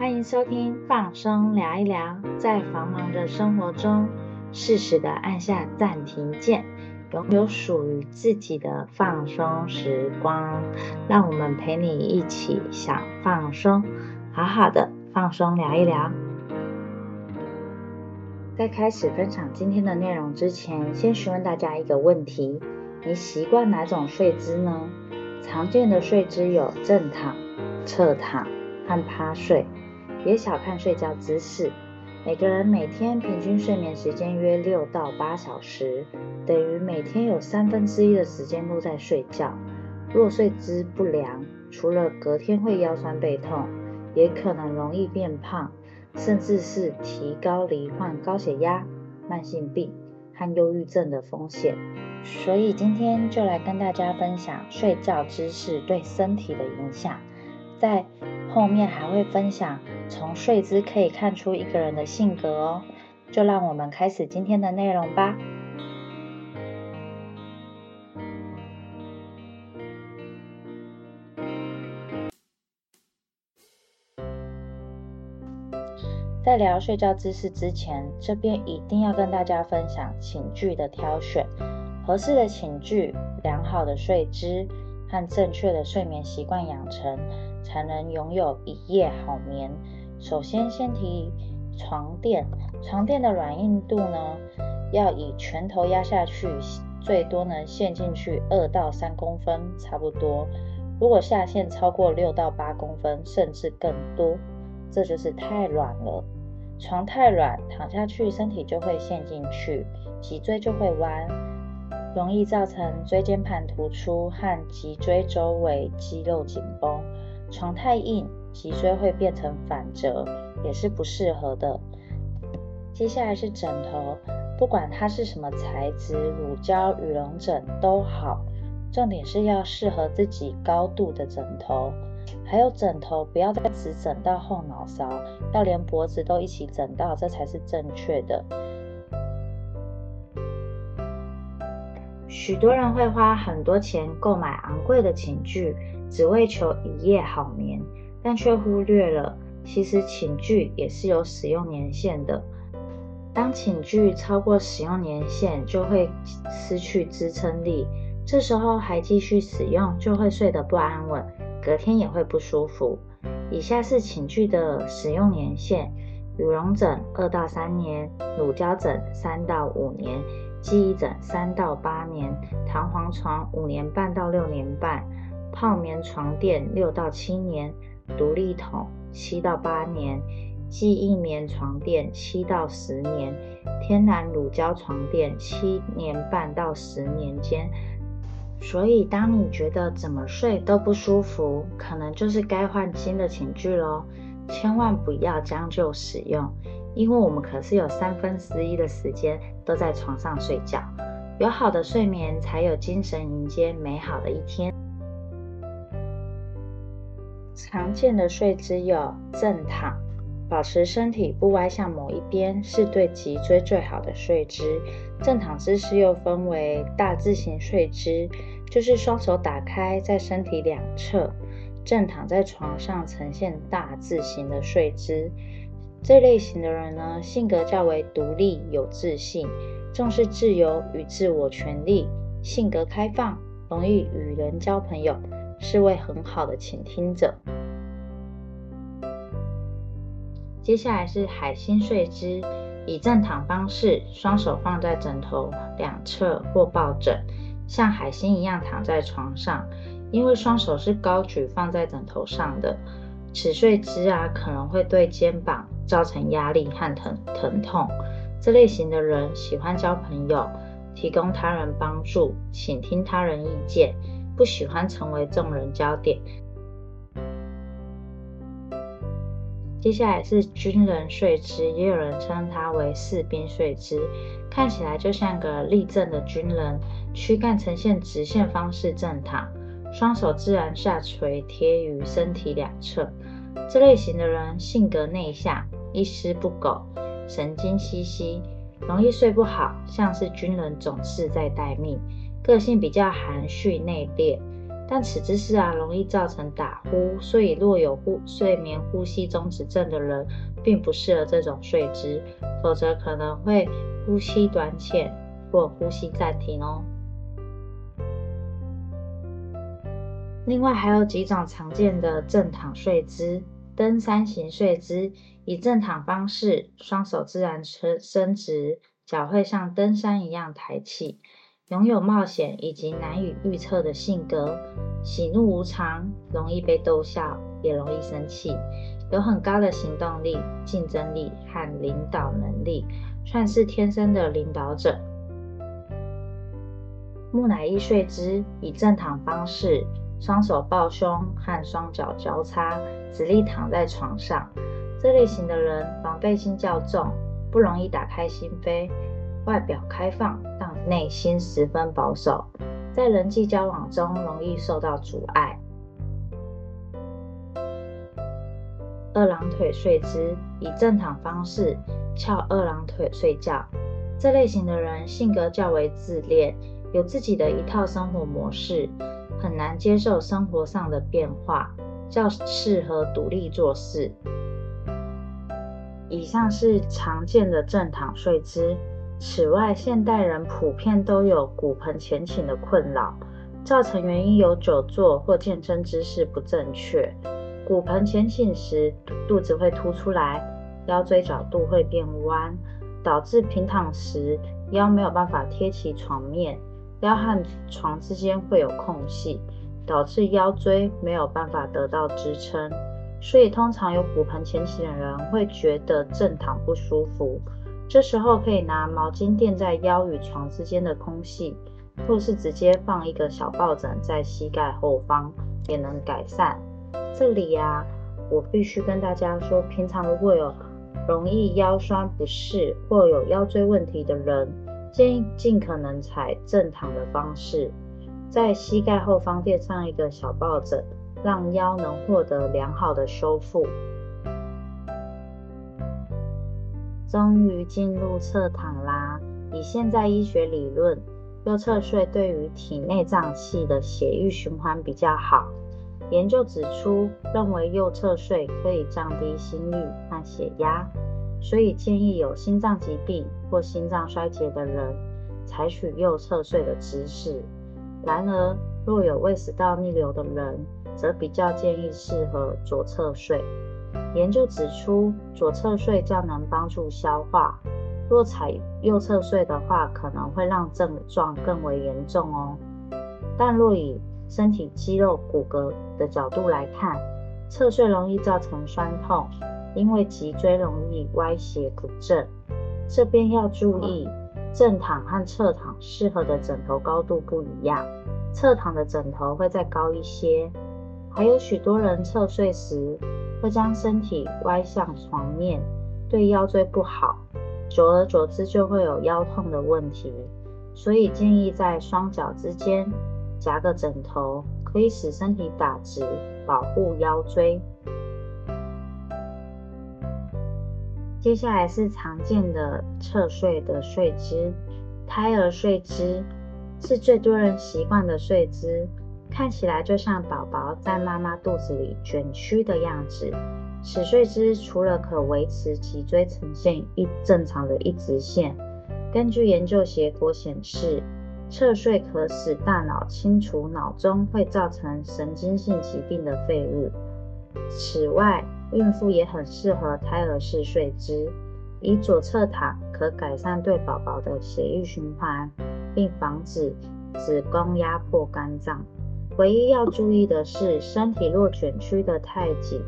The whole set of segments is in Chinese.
欢迎收听放松聊一聊，在繁忙的生活中，适时的按下暂停键，拥有属于自己的放松时光。让我们陪你一起想放松，好好的放松聊一聊。在开始分享今天的内容之前，先询问大家一个问题：你习惯哪种睡姿呢？常见的睡姿有正躺、侧躺和趴睡。别小看睡觉姿势，每个人每天平均睡眠时间约六到八小时，等于每天有三分之一的时间都在睡觉。若睡姿不良，除了隔天会腰酸背痛，也可能容易变胖，甚至是提高罹患高血压、慢性病和忧郁症的风险。所以今天就来跟大家分享睡觉姿势对身体的影响，在后面还会分享。从睡姿可以看出一个人的性格哦，就让我们开始今天的内容吧。在聊睡觉姿势之前，这边一定要跟大家分享寝具的挑选，合适的寝具、良好的睡姿和正确的睡眠习惯养成，才能拥有一夜好眠。首先，先提床垫。床垫的软硬度呢，要以拳头压下去，最多能陷进去二到三公分，差不多。如果下陷超过六到八公分，甚至更多，这就是太软了。床太软，躺下去身体就会陷进去，脊椎就会弯，容易造成椎间盘突出和脊椎周围肌肉紧绷。床太硬。脊椎会变成反折，也是不适合的。接下来是枕头，不管它是什么材质，乳胶、羽绒枕都好，重点是要适合自己高度的枕头。还有枕头不要再只枕到后脑勺，要连脖子都一起枕到，这才是正确的。许多人会花很多钱购买昂贵的寝具，只为求一夜好眠。但却忽略了，其实寝具也是有使用年限的。当寝具超过使用年限，就会失去支撑力，这时候还继续使用，就会睡得不安稳，隔天也会不舒服。以下是寝具的使用年限：羽绒枕二到三年，乳胶枕三到五年，记忆枕三到八年，弹簧床五年半到六年半，泡棉床垫六到七年。独立筒七到八年，记忆棉床垫七到十年，天然乳胶床垫七年半到十年间。所以，当你觉得怎么睡都不舒服，可能就是该换新的寝具喽。千万不要将就使用，因为我们可是有三分之一的时间都在床上睡觉。有好的睡眠，才有精神迎接美好的一天。常见的睡姿有正躺，保持身体不歪向某一边，是对脊椎最好的睡姿。正躺姿势又分为大字型睡姿，就是双手打开在身体两侧，正躺在床上呈现大字型的睡姿。这类型的人呢，性格较为独立、有自信，重视自由与自我权利，性格开放，容易与人交朋友。是位很好的倾听者。接下来是海星睡姿，以正躺方式，双手放在枕头两侧或抱枕，像海星一样躺在床上。因为双手是高举放在枕头上的，此睡姿啊可能会对肩膀造成压力和疼疼痛。这类型的人喜欢交朋友，提供他人帮助，倾听他人意见。不喜欢成为众人焦点。接下来是军人睡姿，也有人称它为士兵睡姿，看起来就像个立正的军人，躯干呈现直线方式正躺，双手自然下垂贴于身体两侧。这类型的人性格内向，一丝不苟，神经兮兮，容易睡不好，像是军人总是在待命。个性比较含蓄内敛，但此姿势啊，容易造成打呼，所以若有呼睡眠呼吸中止症的人，并不适合这种睡姿，否则可能会呼吸短浅或呼吸暂停哦。另外还有几种常见的正躺睡姿，登山型睡姿，以正躺方式，双手自然伸伸直，脚会像登山一样抬起。拥有冒险以及难以预测的性格，喜怒无常，容易被逗笑，也容易生气，有很高的行动力、竞争力和领导能力，算是天生的领导者。木乃伊睡姿以正躺方式，双手抱胸和双脚交叉，直立躺在床上。这类型的人防备心较重，不容易打开心扉。外表开放，但内心十分保守，在人际交往中容易受到阻碍。二郎腿睡姿，以正躺方式翘二郎腿睡觉。这类型的人性格较为自恋，有自己的一套生活模式，很难接受生活上的变化，较适合独立做事。以上是常见的正躺睡姿。此外，现代人普遍都有骨盆前倾的困扰，造成原因有久坐或健身姿势不正确。骨盆前倾时，肚子会凸出来，腰椎角度会变弯，导致平躺时腰没有办法贴起床面，腰和床之间会有空隙，导致腰椎没有办法得到支撑。所以，通常有骨盆前倾的人会觉得正躺不舒服。这时候可以拿毛巾垫在腰与床之间的空隙，或是直接放一个小抱枕在膝盖后方，也能改善。这里呀，我必须跟大家说，平常如果有容易腰酸不适或有腰椎问题的人，建议尽可能采正躺的方式，在膝盖后方垫上一个小抱枕，让腰能获得良好的修复。终于进入侧躺啦！以现在医学理论，右侧睡对于体内脏器的血液循环比较好。研究指出，认为右侧睡可以降低心率和血压，所以建议有心脏疾病或心脏衰竭的人采取右侧睡的姿势。然而，若有胃食道逆流的人，则比较建议适合左侧睡。研究指出，左侧睡较能帮助消化，若采右侧睡的话，可能会让症状更为严重哦。但若以身体肌肉骨骼的角度来看，侧睡容易造成酸痛，因为脊椎容易歪斜不正。这边要注意，正躺和侧躺适合的枕头高度不一样，侧躺的枕头会再高一些。还有许多人侧睡时，会将身体歪向床面，对腰椎不好，久而久之就会有腰痛的问题。所以建议在双脚之间夹个枕头，可以使身体打直，保护腰椎。接下来是常见的侧睡的睡姿，胎儿睡姿是最多人习惯的睡姿。看起来就像宝宝在妈妈肚子里卷曲的样子。此睡姿除了可维持脊椎呈现一正常的一直线，根据研究结果显示，侧睡可使大脑清除脑中会造成神经性疾病的废物。此外，孕妇也很适合胎儿式睡姿，以左侧躺可改善对宝宝的血液循环，并防止子宫压迫肝脏。唯一要注意的是，身体若卷曲的太紧，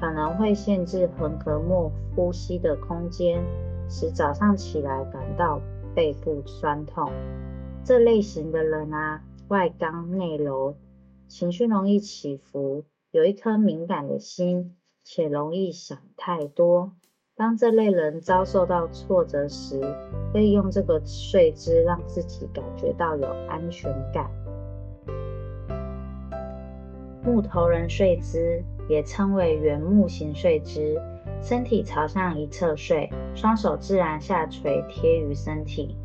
可能会限制横膈膜呼吸的空间，使早上起来感到背部酸痛。这类型的人啊，外刚内柔，情绪容易起伏，有一颗敏感的心，且容易想太多。当这类人遭受到挫折时，可以用这个睡姿让自己感觉到有安全感。木头人睡姿也称为圆木型睡姿，身体朝向一侧睡，双手自然下垂贴于身体，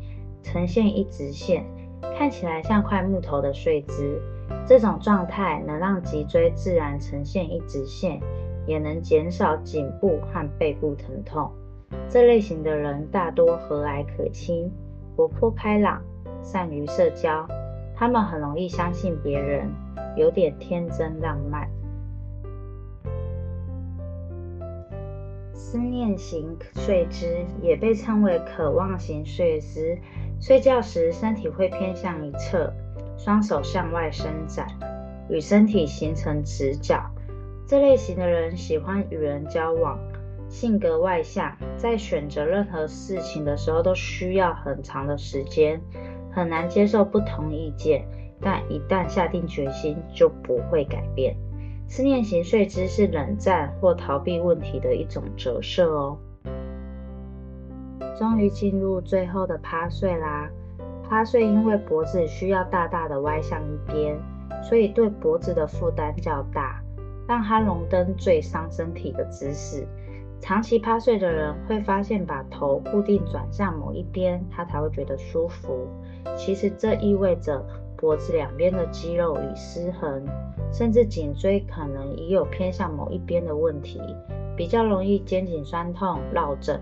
呈现一直线，看起来像块木头的睡姿。这种状态能让脊椎自然呈现一直线，也能减少颈部和背部疼痛。这类型的人大多和蔼可亲、活泼开朗、善于社交，他们很容易相信别人，有点天真浪漫。思念型睡姿也被称为渴望型睡姿，睡觉时身体会偏向一侧。双手向外伸展，与身体形成直角。这类型的人喜欢与人交往，性格外向，在选择任何事情的时候都需要很长的时间，很难接受不同意见。但一旦下定决心，就不会改变。思念型睡姿是冷战或逃避问题的一种折射哦。终于进入最后的趴睡啦。趴睡因为脖子需要大大的歪向一边，所以对脖子的负担较大，让哈龙登最伤身体的姿势。长期趴睡的人会发现，把头固定转向某一边，他才会觉得舒服。其实这意味着脖子两边的肌肉已失衡，甚至颈椎可能已有偏向某一边的问题，比较容易肩颈酸痛、落枕。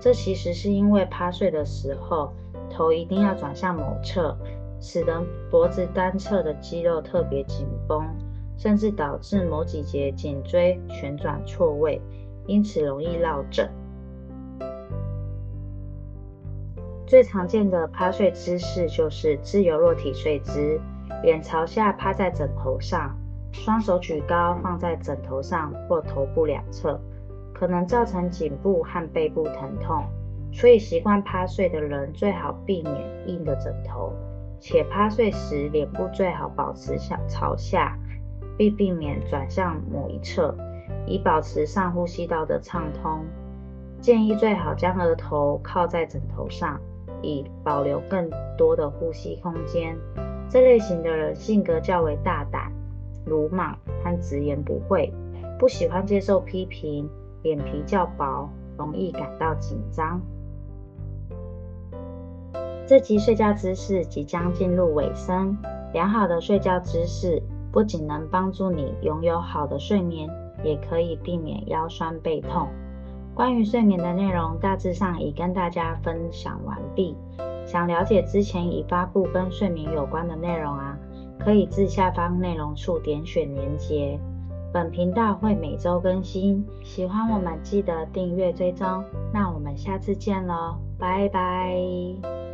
这其实是因为趴睡的时候。头一定要转向某侧，使得脖子单侧的肌肉特别紧绷，甚至导致某几节颈椎旋转错位，因此容易落枕。最常见的趴睡姿势就是自由落体睡姿，脸朝下趴在枕头上，双手举高放在枕头上或头部两侧，可能造成颈部和背部疼痛。所以，习惯趴睡的人最好避免硬的枕头，且趴睡时脸部最好保持向朝下，并避免转向某一侧，以保持上呼吸道的畅通。建议最好将额头靠在枕头上，以保留更多的呼吸空间。这类型的人性格较为大胆、鲁莽和直言不讳，不喜欢接受批评，脸皮较薄，容易感到紧张。这集睡觉姿势即将进入尾声。良好的睡觉姿势不仅能帮助你拥有好的睡眠，也可以避免腰酸背痛。关于睡眠的内容，大致上已跟大家分享完毕。想了解之前已发布跟睡眠有关的内容啊，可以自下方内容处点选连接。本频道会每周更新，喜欢我们记得订阅追踪。那我们下次见喽，拜拜。